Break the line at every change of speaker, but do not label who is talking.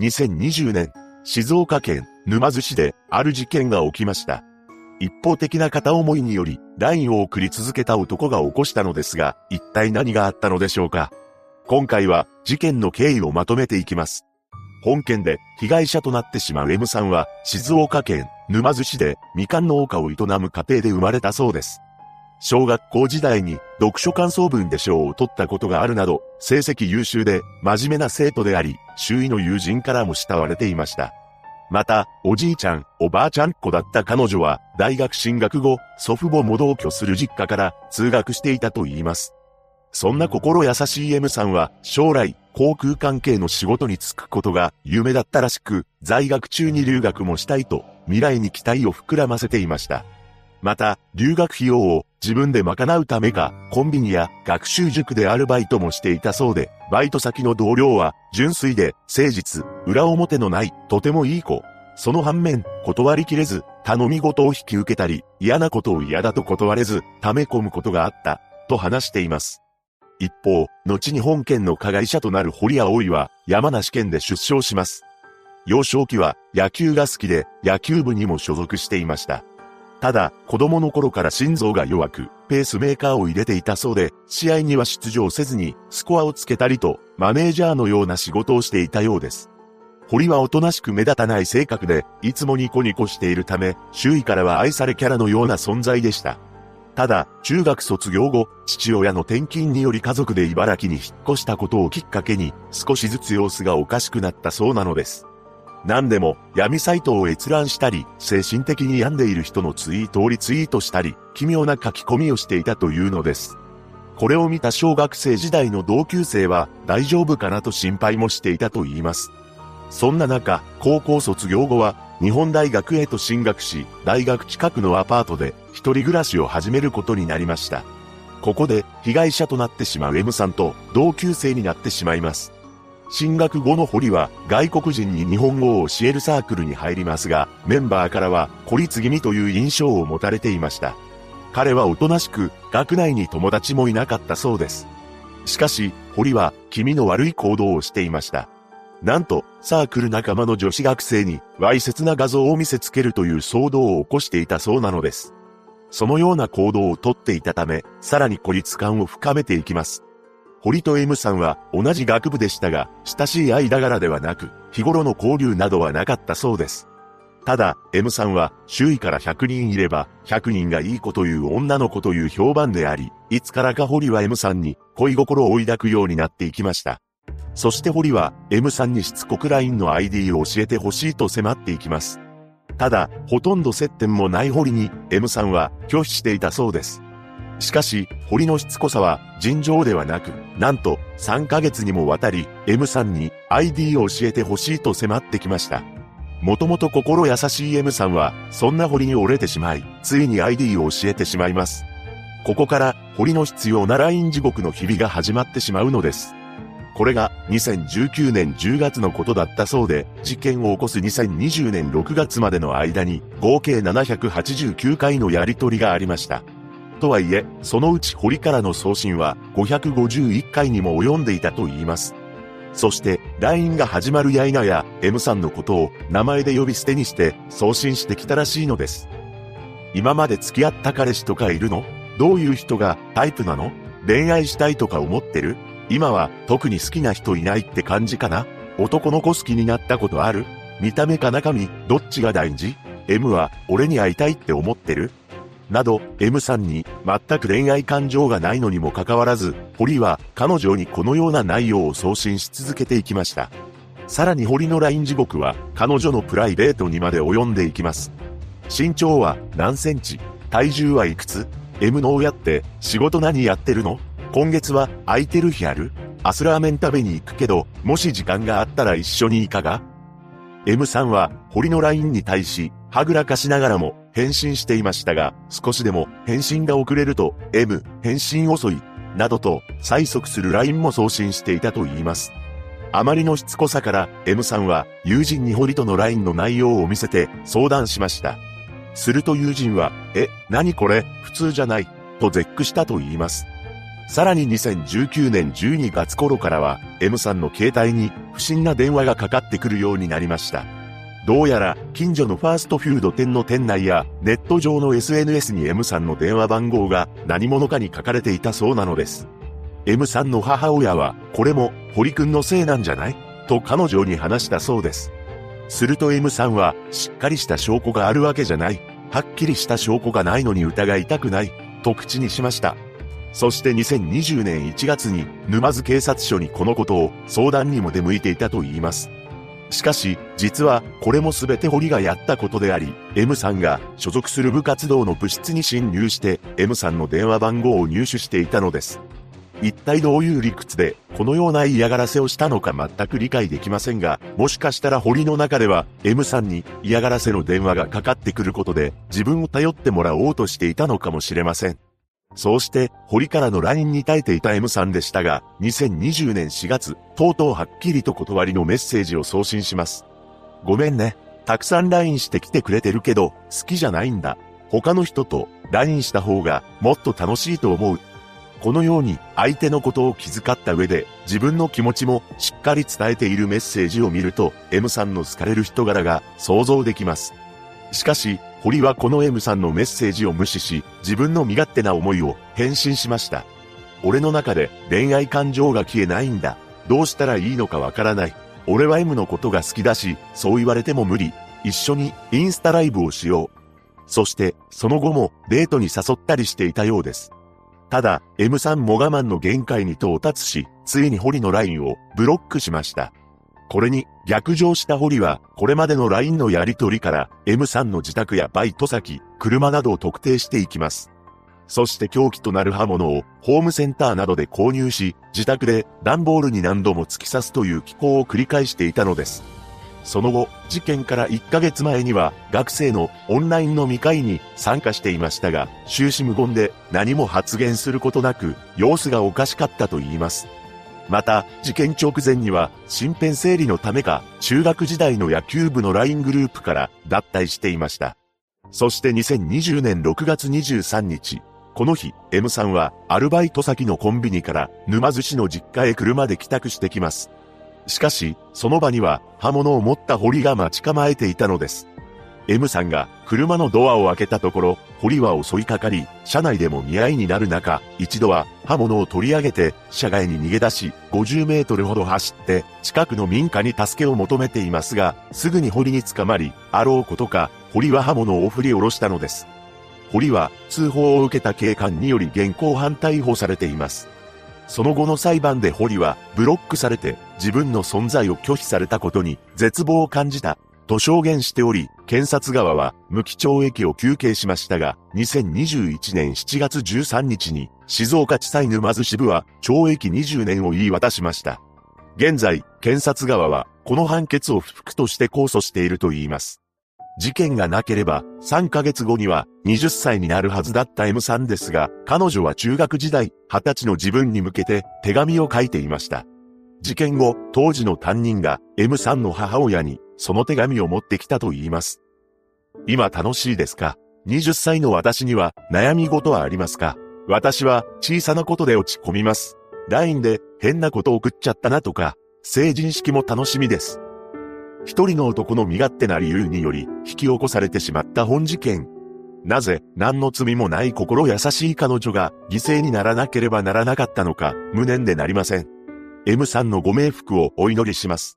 2020年、静岡県沼津市である事件が起きました。一方的な片思いにより、LINE を送り続けた男が起こしたのですが、一体何があったのでしょうか今回は事件の経緯をまとめていきます。本件で被害者となってしまう M さんは静岡県沼津市でみかん農家を営む家庭で生まれたそうです。小学校時代に読書感想文で賞を取ったことがあるなど、成績優秀で真面目な生徒であり、周囲の友人からも慕われていました。また、おじいちゃん、おばあちゃんっ子だった彼女は、大学進学後、祖父母も同居する実家から通学していたと言います。そんな心優しい M さんは、将来、航空関係の仕事に就くことが夢だったらしく、在学中に留学もしたいと、未来に期待を膨らませていました。また、留学費用を自分で賄うためか、コンビニや学習塾でアルバイトもしていたそうで、バイト先の同僚は、純粋で、誠実、裏表のない、とてもいい子。その反面、断りきれず、頼み事を引き受けたり、嫌なことを嫌だと断れず、溜め込むことがあった、と話しています。一方、後に本県の加害者となる堀葵は、山梨県で出生します。幼少期は野球が好きで、野球部にも所属していました。ただ、子供の頃から心臓が弱く、ペースメーカーを入れていたそうで、試合には出場せずに、スコアをつけたりと、マネージャーのような仕事をしていたようです。堀はおとなしく目立たない性格で、いつもニコニコしているため、周囲からは愛されキャラのような存在でした。ただ、中学卒業後、父親の転勤により家族で茨城に引っ越したことをきっかけに、少しずつ様子がおかしくなったそうなのです。何でも闇サイトを閲覧したり、精神的に病んでいる人のツイートをリツイートしたり、奇妙な書き込みをしていたというのです。これを見た小学生時代の同級生は大丈夫かなと心配もしていたと言います。そんな中、高校卒業後は日本大学へと進学し、大学近くのアパートで一人暮らしを始めることになりました。ここで被害者となってしまう M さんと同級生になってしまいます。進学後の堀は外国人に日本語を教えるサークルに入りますが、メンバーからは孤立気味という印象を持たれていました。彼はおとなしく、学内に友達もいなかったそうです。しかし、堀は気味の悪い行動をしていました。なんと、サークル仲間の女子学生に、わいせつな画像を見せつけるという騒動を起こしていたそうなのです。そのような行動をとっていたため、さらに孤立感を深めていきます。堀と M さんは同じ学部でしたが、親しい間柄ではなく、日頃の交流などはなかったそうです。ただ、M さんは周囲から100人いれば、100人がいい子という女の子という評判であり、いつからか堀は M さんに恋心を追い抱くようになっていきました。そして堀は M さんにしつこく LINE の ID を教えてほしいと迫っていきます。ただ、ほとんど接点もない堀に M さんは拒否していたそうです。しかし、堀のしつこさは尋常ではなく、なんと3ヶ月にもわたり M さんに ID を教えてほしいと迫ってきました。もともと心優しい M さんは、そんな堀に折れてしまい、ついに ID を教えてしまいます。ここから、堀の必要な LINE 地獄の日々が始まってしまうのです。これが2019年10月のことだったそうで、事件を起こす2020年6月までの間に合計789回のやり取りがありました。とはいえ、そのうち堀からの送信は551回にも及んでいたと言います。そして、LINE が始まるや否や、M さんのことを名前で呼び捨てにして送信してきたらしいのです。今まで付き合った彼氏とかいるの？どういう人がタイプなの？恋愛したいとか思ってる？今は特に好きな人いないって感じかな？男の子好きになったことある？見た目か中身、どっちが大事 ?M は俺に会いたいって思ってる？など、M さんに全く恋愛感情がないのにもかかわらず、堀は彼女にこのような内容を送信し続けていきました。さらに堀の LINE 地獄は彼女のプライベートにまで及んでいきます。身長は何センチ体重はいくつ ?M の親って仕事何やってるの？今月は空いてる日ある？アスラーメン食べに行くけど、もし時間があったら一緒にいかが ?M さんは堀の LINE に対し、はぐらかしながらも返信していましたが、少しでも返信が遅れると、M、返信遅い、などと催促する LINE も送信していたと言います。あまりのしつこさから M さんは友人に堀との LINE の内容を見せて相談しました。すると友人は、え、何これ、普通じゃない、と絶句したと言います。さらに2019年12月頃からは、M さんの携帯に不審な電話がかかってくるようになりました。どうやら近所のファーストフード店の店内やネット上の SNS に M さんの電話番号が何者かに書かれていたそうなのです。M さんの母親はこれも堀くんのせいなんじゃない？と彼女に話したそうです。すると M さんはしっかりした証拠があるわけじゃない。はっきりした証拠がないのに疑いたくない。と口にしました。そして2020年1月に沼津警察署にこのことを相談にも出向いていたと言います。しかし、実はこれも全て堀がやったことであり、M さんが所属する部活動の部室に侵入して M さんの電話番号を入手していたのです。一体どういう理屈でこのような嫌がらせをしたのか全く理解できませんが、もしかしたら堀の中では M さんに嫌がらせの電話がかかってくることで自分を頼ってもらおうとしていたのかもしれません。そうして、堀からの LINE に耐えていた M さんでしたが、2020年4月、とうとうはっきりと断りのメッセージを送信します。ごめんね。たくさん LINE してきてくれてるけど、好きじゃないんだ。他の人と LINE した方がもっと楽しいと思う。このように相手のことを気遣った上で自分の気持ちもしっかり伝えているメッセージを見ると M さんの好かれる人柄が想像できます。しかし、堀はこの M さんのメッセージを無視し、自分の身勝手な思いを返信しました。俺の中で恋愛感情が消えないんだ。どうしたらいいのかわからない。俺は M のことが好きだし、そう言われても無理。一緒にインスタライブをしよう。そして、その後もデートに誘ったりしていたようです。ただ、M さんも我慢の限界に到達し、ついに堀のラインをブロックしました。これに逆上した堀は、これまでの LINE のやり取りから M さんの自宅やバイト先、車などを特定していきます。そして凶器となる刃物をホームセンターなどで購入し、自宅で段ボールに何度も突き刺すという機構を繰り返していたのです。その後、事件から1ヶ月前には学生のオンライン飲み会に参加していましたが、終始無言で何も発言することなく、様子がおかしかったと言います。また、事件直前には、身辺整理のためか、中学時代の野球部の LINE グループから脱退していました。そして2020年6月23日、この日、M さんはアルバイト先のコンビニから沼津市の実家へ車で帰宅してきます。しかし、その場には刃物を持った堀が待ち構えていたのです。M さんが車のドアを開けたところ、堀は襲いかかり、車内でも見合いになる中、一度は刃物を取り上げて、車外に逃げ出し、50メートルほど走って、近くの民家に助けを求めていますが、すぐに堀に捕まり、あろうことか、堀は刃物を振り下ろしたのです。堀は通報を受けた警官により現行犯逮捕されています。その後の裁判で堀はブロックされて自分の存在を拒否されたことに絶望を感じたと証言しており、検察側は無期懲役を求刑しましたが、2021年7月13日に静岡地裁沼津支部は懲役20年を言い渡しました。現在、検察側はこの判決を不服として控訴していると言います。事件がなければ3ヶ月後には20歳になるはずだった M さんですが、彼女は中学時代、20歳の自分に向けて手紙を書いていました。事件後、当時の担任が M さんの母親にその手紙を持ってきたと言います。今楽しいですか ?20 歳の私には悩み事はありますか？私は小さなことで落ち込みます。LINE で変なこと送っちゃったなとか、成人式も楽しみです。一人の男の身勝手な理由により引き起こされてしまった本事件。なぜ何の罪もない心優しい彼女が犠牲にならなければならなかったのか無念でなりません。M さんのご冥福をお祈りします。